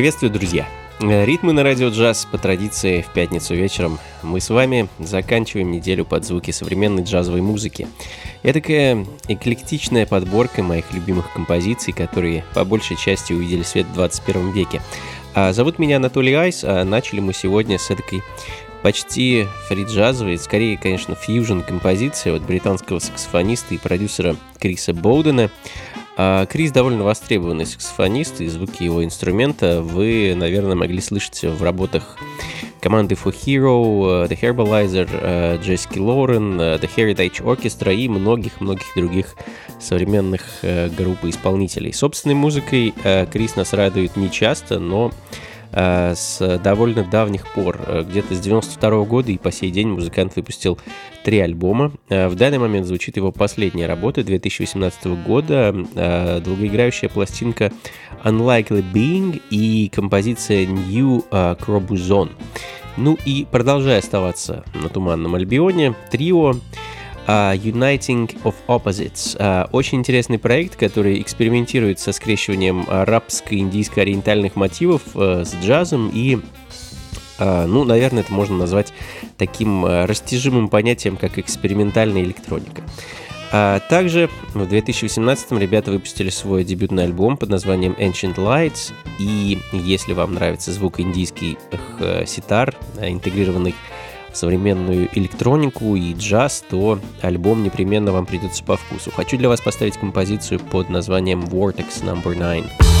Приветствую, друзья! Ритмы на радио джаз по традиции в пятницу вечером. Мы с вами заканчиваем неделю под звуки современной джазовой музыки. Это такая эклектичная подборка моих любимых композиций, которые по большей части увидели свет в 21 веке. А зовут меня Анатолий Айс, а начали мы сегодня с этой почти фри-джазовой, скорее, конечно, фьюжн композиции от британского саксофониста и продюсера Криса Боудена – а Крис довольно востребованный саксофонист, и звуки его инструмента вы, наверное, могли слышать в работах команды For Hero, The Herbalizer, Джессики Лорен, The Heritage Orchestra и многих-многих других современных э, групп и исполнителей. Собственной музыкой э, Крис нас радует не часто, но Э, с довольно давних пор, э, где-то с 92 года и по сей день музыкант выпустил три альбома. Э, в данный момент звучит его последняя работа 2018 года, долгоиграющая пластинка Unlikely Being и композиция New Crobuzon. Ну и продолжая оставаться на Туманном Альбионе, трио uh, Uniting of Opposites. Uh, очень интересный проект, который экспериментирует со скрещиванием арабско-индийско-ориентальных мотивов uh, с джазом и ну, наверное, это можно назвать таким растяжимым понятием, как экспериментальная электроника. А также в 2018 ребята выпустили свой дебютный альбом под названием Ancient Lights, и если вам нравится звук индийских э, ситар, интегрированных современную электронику и джаз, то альбом непременно вам придется по вкусу. Хочу для вас поставить композицию под названием Vortex No. 9.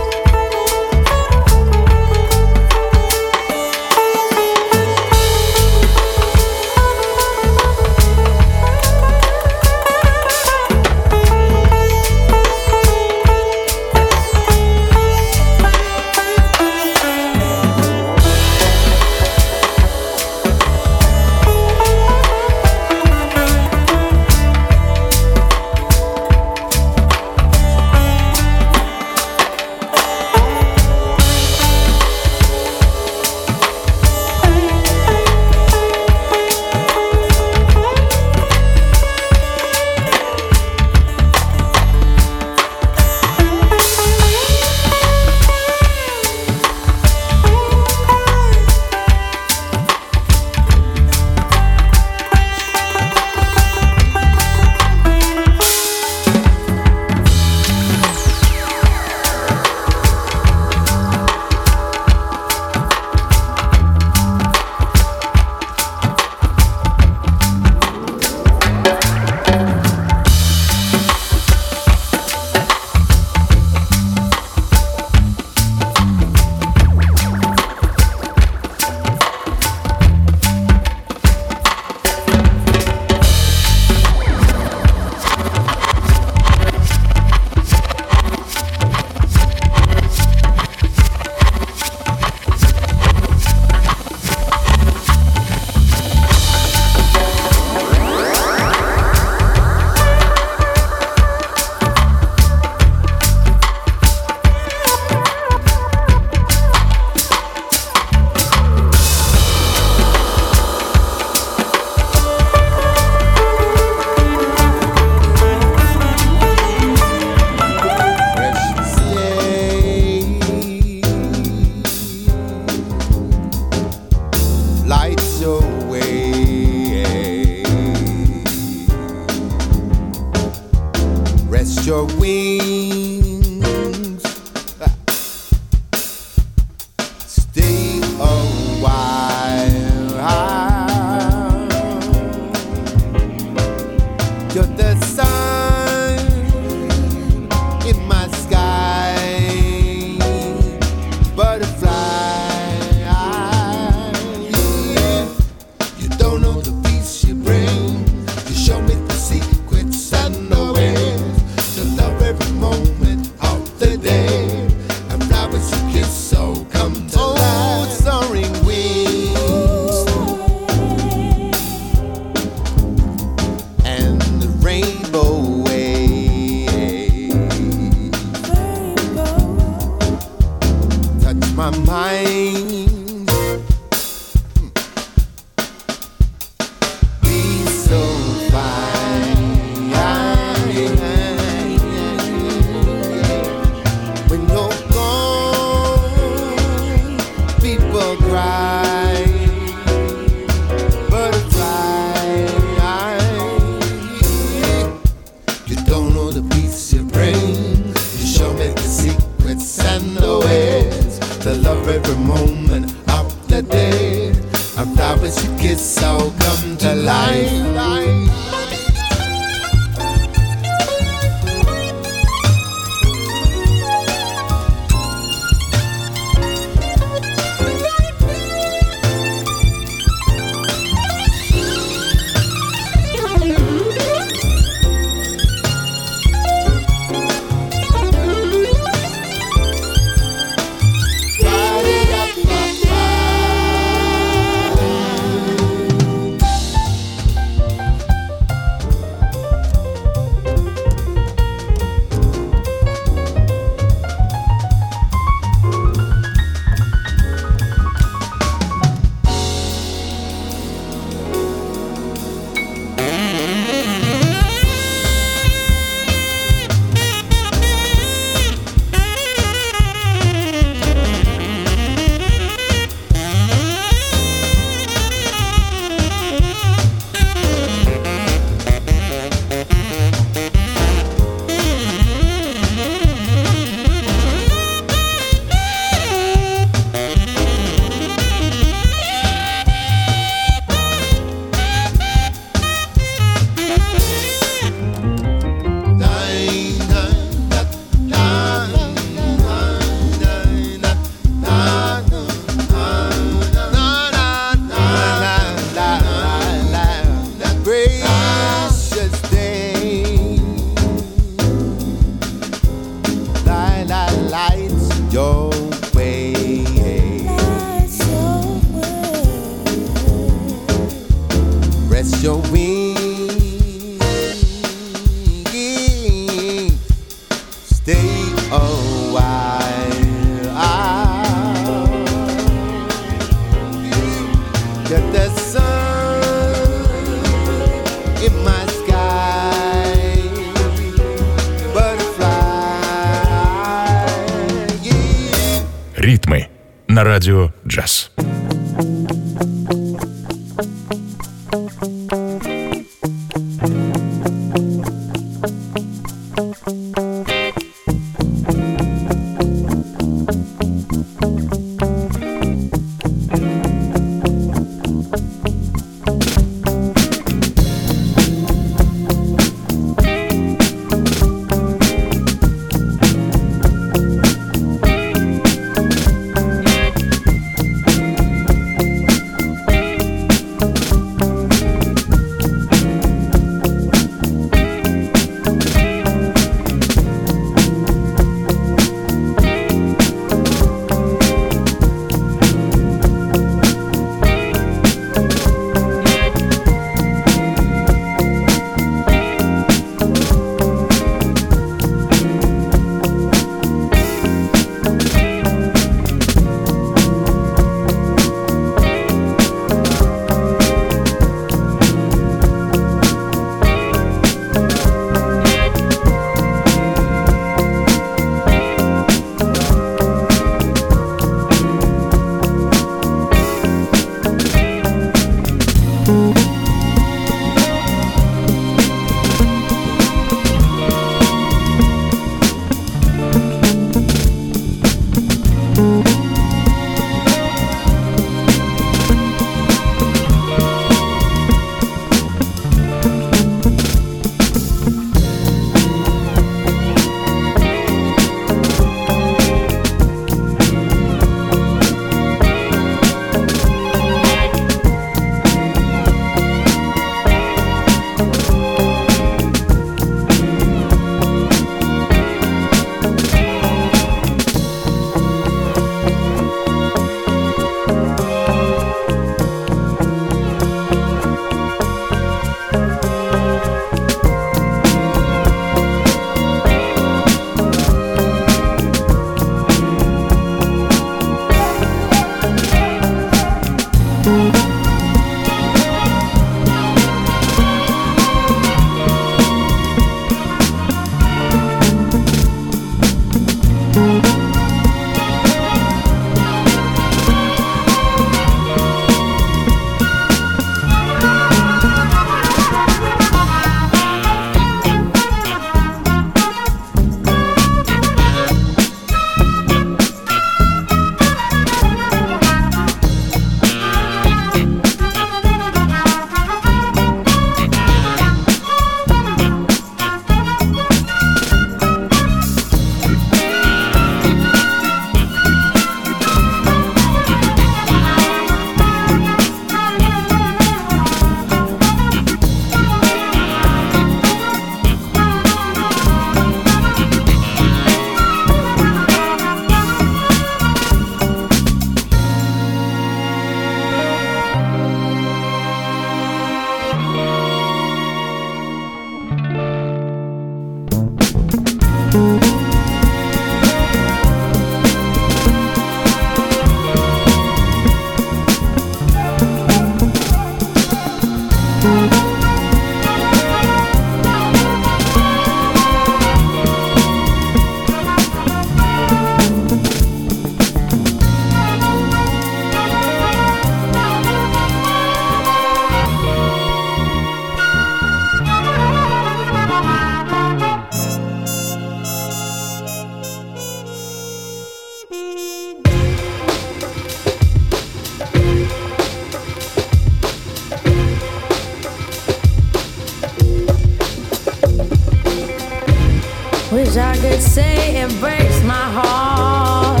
Say it breaks my heart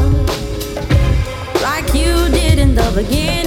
like you did in the beginning.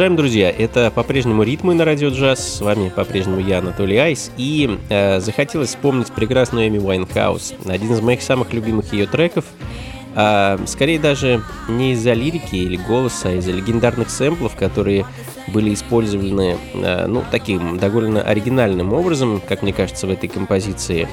Продолжаем, друзья. Это по-прежнему ритмы на радио джаз. С вами по-прежнему я, Анатолий Айс. И э, захотелось вспомнить прекрасную Эми Уайнхаус. Один из моих самых любимых ее треков. А, скорее даже не из-за лирики или голоса, а из-за легендарных сэмплов, которые были использованы, э, ну, таким довольно оригинальным образом, как мне кажется, в этой композиции.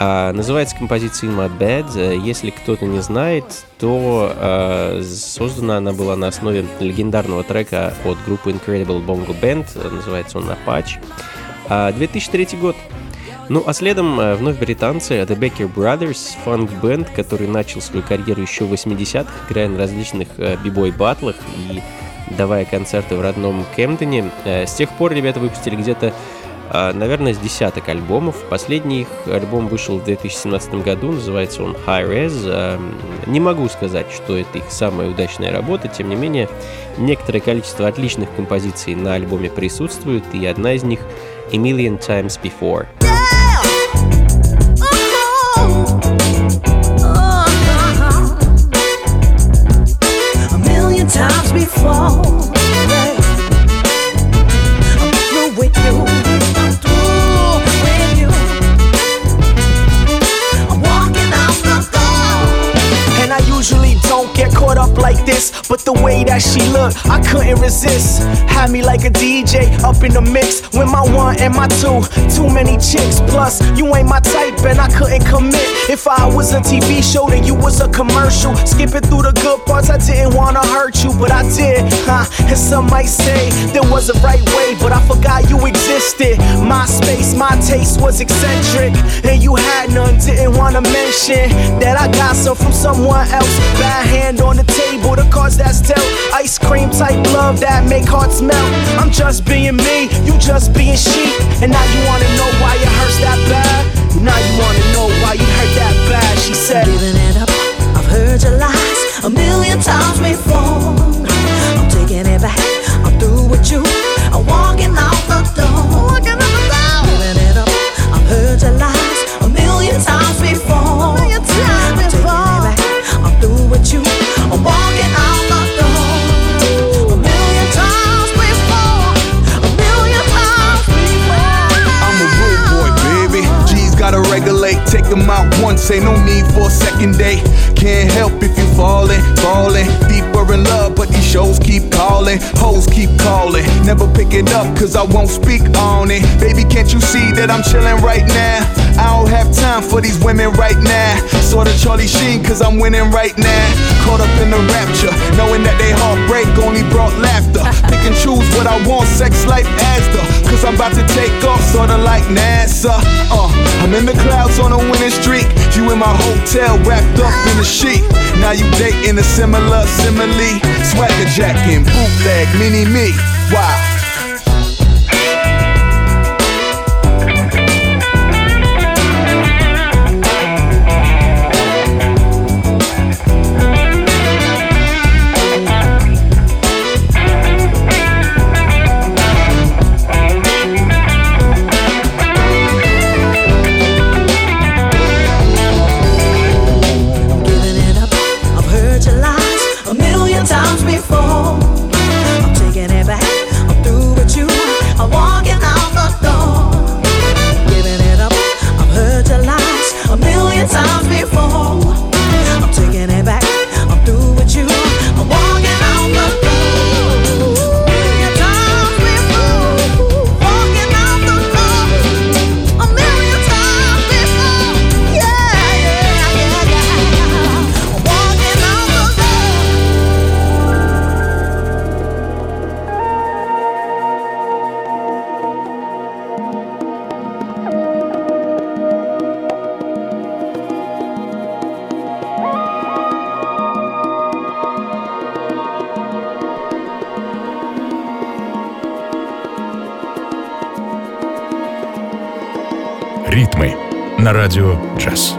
А, называется композиция In My Bed. Если кто-то не знает, то э, создана она была на основе легендарного трека от группы Incredible Bongo Band. Называется он Apache. А, 2003 год. Ну, а следом э, вновь британцы The Baker Brothers, фанк-бенд, который начал свою карьеру еще в 80-х, играя на различных э, бибой-батлах и давая концерты в родном Кемптоне. Э, С тех пор ребята выпустили где-то а, наверное, с десяток альбомов. Последний их альбом вышел в 2017 году, называется он High Res. А, Не могу сказать, что это их самая удачная работа, тем не менее, некоторое количество отличных композиций на альбоме присутствует, и одна из них A Million Times Before. a million times before. Like this, but the way that she looked, I couldn't resist. Had me like a DJ up in the mix with my one and my two. Too many chicks, plus you ain't my type, and I couldn't commit. If I was a TV show, then you was a commercial. Skipping through the good parts, I didn't wanna hurt you, but I did. Huh? And some might say there was a right way, but I forgot you existed. My space, my taste was eccentric, and you had none. Didn't wanna mention that I got some from someone else. Bad hand on the table, the cards that's dealt. Ice cream type love that make hearts melt. I'm just being me, you just being sheep. And now you wanna know why it hurts that bad? Now you wanna know why you hurt that bad? She said, Giving it up, I've heard your lies a million times before. I'm taking it back, I'm through with you. It up, cause I won't speak on it. Baby, can't you see that I'm chilling right now? I don't have time for these women right now. Sorta Charlie Sheen, cause I'm winning right now. Caught up in the rapture, knowing that they heartbreak only brought laughter. Pick and choose what I want, sex life Asda. Cause I'm about to take off, sorta like NASA. Uh, I'm in the clouds on a winning streak. You in my hotel, wrapped up in a sheet. Now you dating a similar simile. Swagger jacking, bootleg, mini me. Wow. На радио джаз.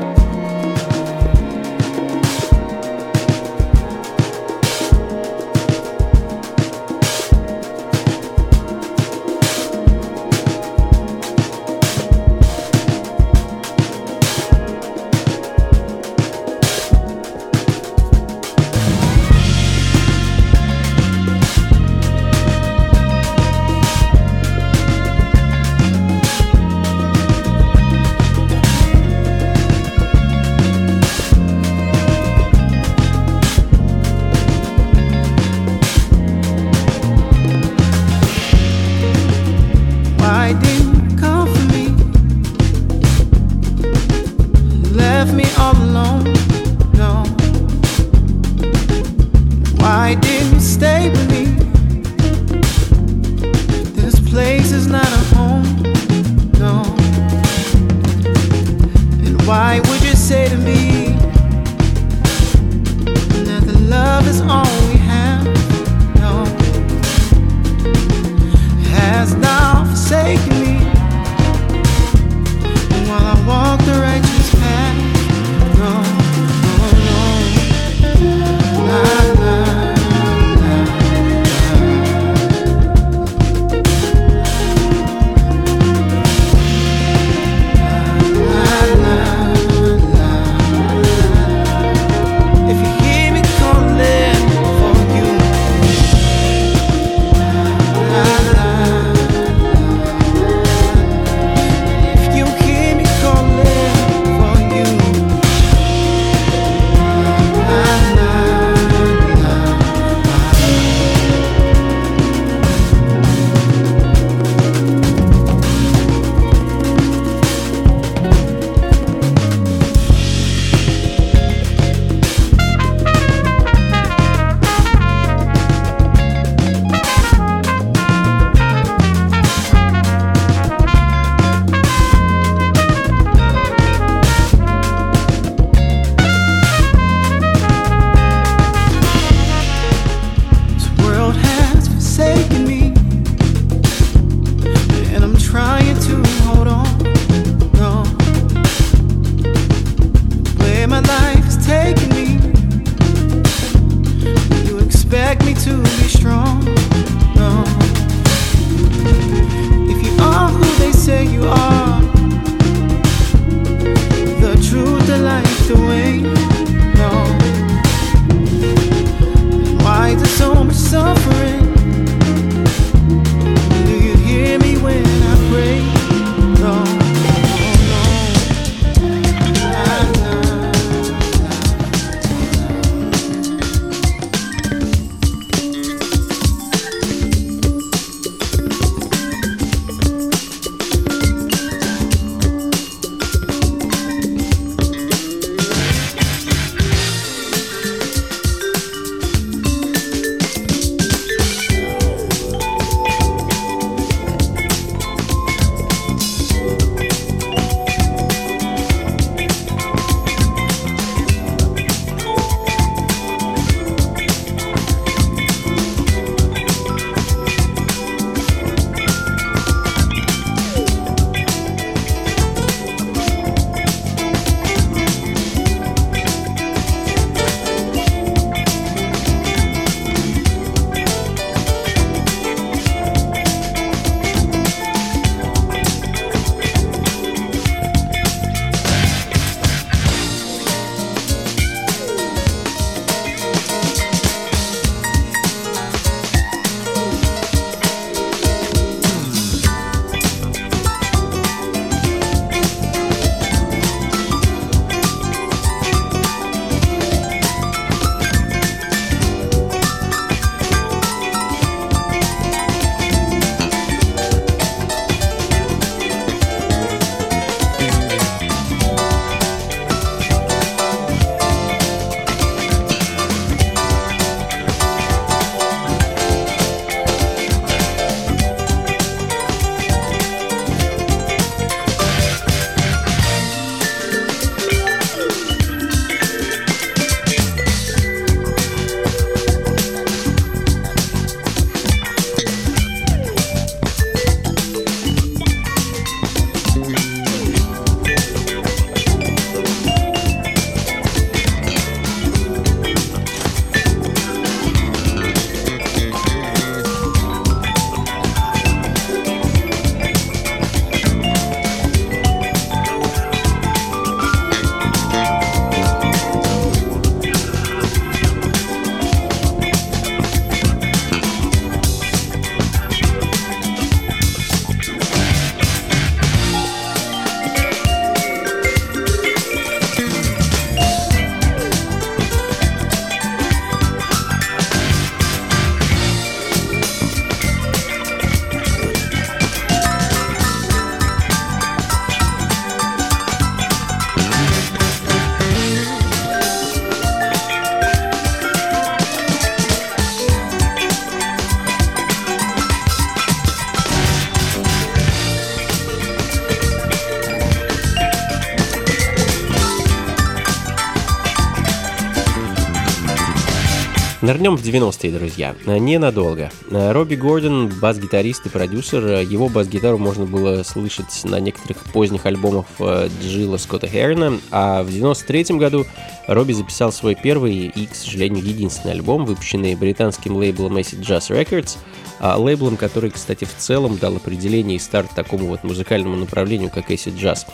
Нырнем в 90-е, друзья. Ненадолго. Робби Гордон, бас-гитарист и продюсер. Его бас-гитару можно было слышать на некоторых поздних альбомах э, Джилла Скотта Херна. А в 93 году Робби записал свой первый и, к сожалению, единственный альбом, выпущенный британским лейблом Acid Jazz Records, а лейблом, который, кстати, в целом дал определение и старт такому вот музыкальному направлению, как Acid Jazz.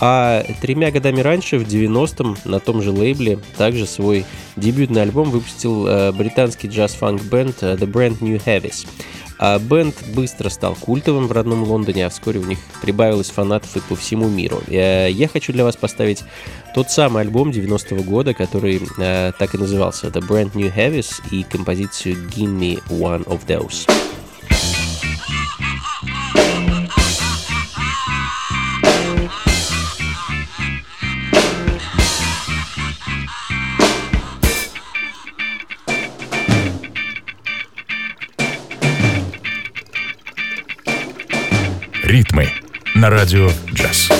А тремя годами раньше, в 90-м, на том же лейбле, также свой дебютный альбом выпустил э, британский джаз-фанк бенд э, The Brand New Heavies. А бенд быстро стал культовым в родном Лондоне, а вскоре у них прибавилось фанатов и по всему миру. Я, я хочу для вас поставить тот самый альбом 90-го года, который э, так и назывался The Brand New Heavies и композицию Give Me One of Those. На радио джаз.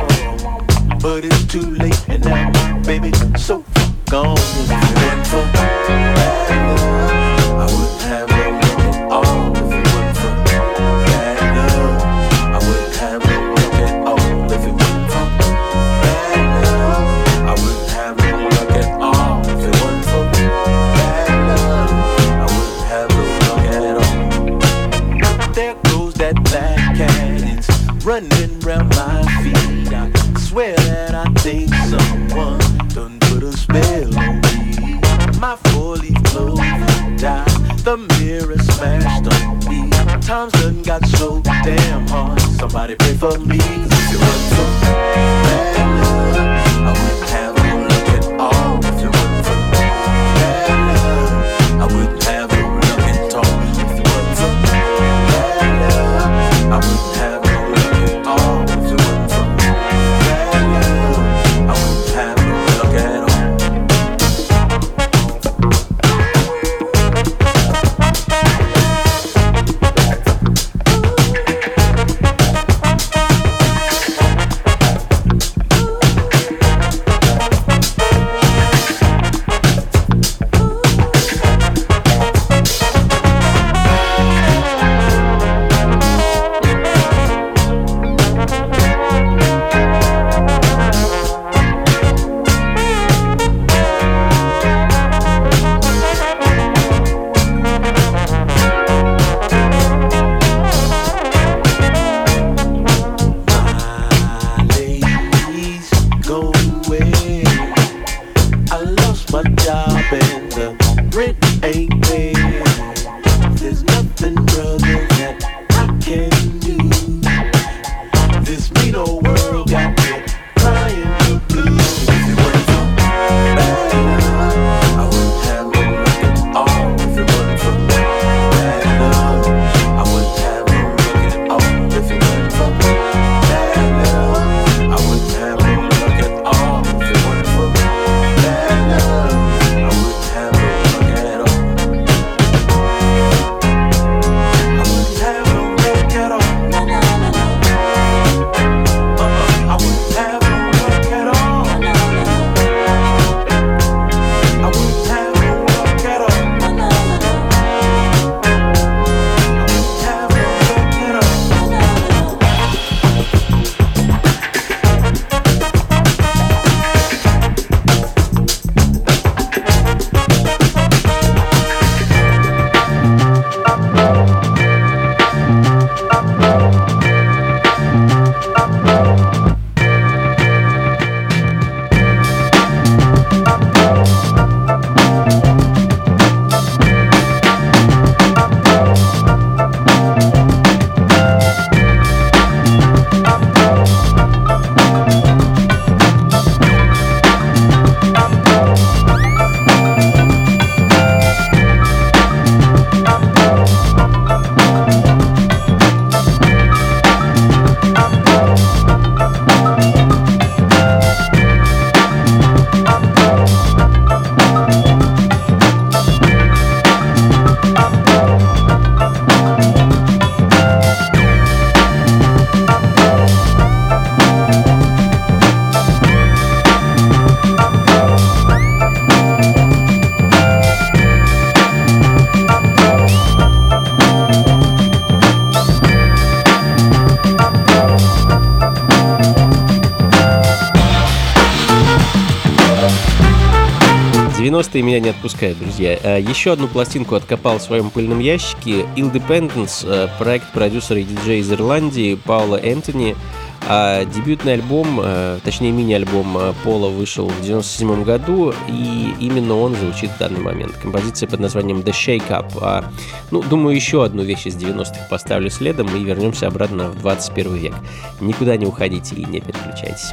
И меня не отпускает, друзья. Э, еще одну пластинку откопал в своем пыльном ящике. Independence, э, проект продюсера и диджея из Ирландии Паула Энтони. А дебютный альбом, э, точнее мини-альбом Пола вышел в 1997 году, и именно он звучит в данный момент. Композиция под названием The Shake Up. А, ну, думаю, еще одну вещь из 90-х поставлю следом и вернемся обратно в 21 век. Никуда не уходите и не переключайтесь.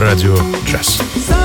Радио джаз.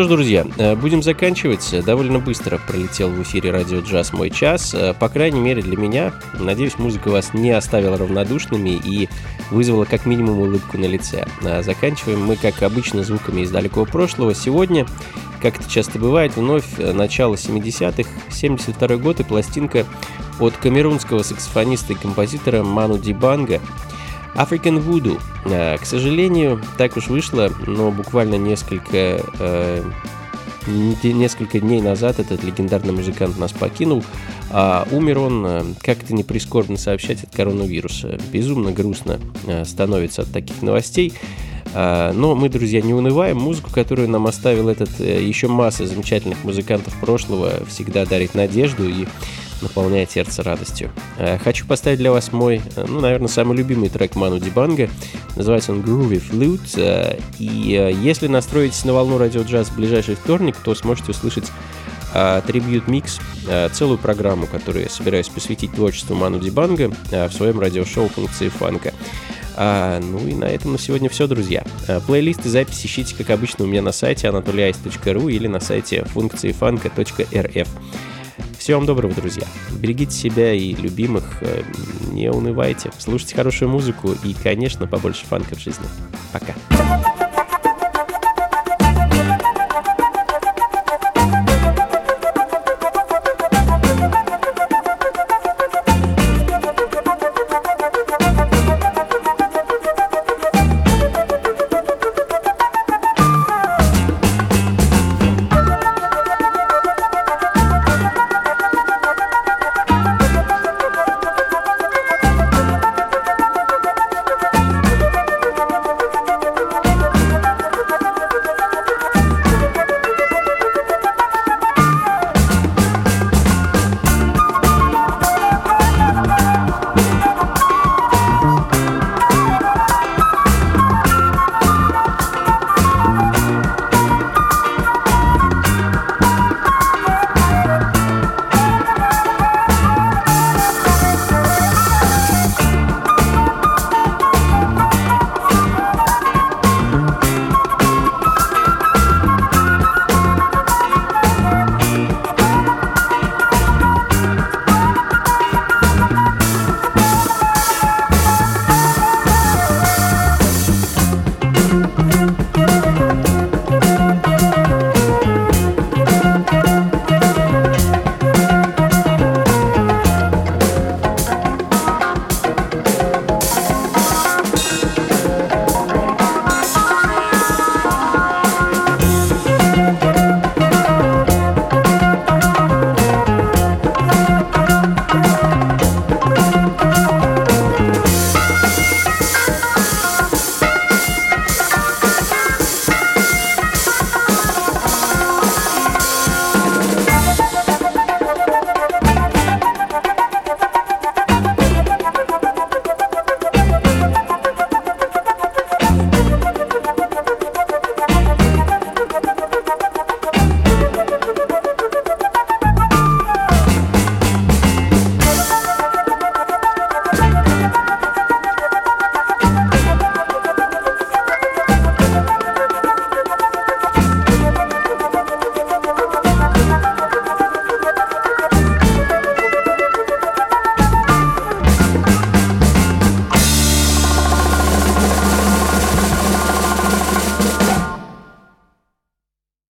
Что ж, друзья, э, будем заканчивать. Довольно быстро пролетел в эфире радио джаз мой час. Э, По крайней мере для меня. Надеюсь, музыка вас не оставила равнодушными и вызвала как минимум улыбку на лице. А Заканчиваем мы, как обычно, звуками из далекого прошлого. Сегодня, как это часто бывает, вновь э, начало 70-х, 72 год и пластинка от камерунского саксофониста и композитора Ману Дибанга African Voodoo. Э, К сожалению, так уж вышло, но буквально несколько, э, несколько дней назад этот легендарный музыкант нас покинул. А умер он, э, как это не прискорбно сообщать, от коронавируса. Безумно грустно э, становится от таких новостей. А, Но мы, друзья, не унываем. Музыку, которую нам оставил этот э, еще масса замечательных музыкантов прошлого, всегда дарит надежду и наполняет сердце радостью. Э, Хочу поставить для вас мой, э, ну, наверное, самый любимый трек Ману Дибанга. Называется он Groovy Flute. Э, И если настроитесь на волну радио джаз в ближайший вторник, то сможете услышать трибьют микс, целую программу, которую я собираюсь посвятить творчеству Ману Дибанга в своем радиошоу функции фанка. А, ну и на этом на сегодня все, друзья. А, Плейлист и запись ищите, как обычно, у меня на сайте anatolyice.ru или на сайте функции фанка.рф. Всего вам доброго, друзья. Берегите себя и любимых, э, не унывайте, слушайте хорошую музыку и, конечно, побольше фанка в жизни. Пока.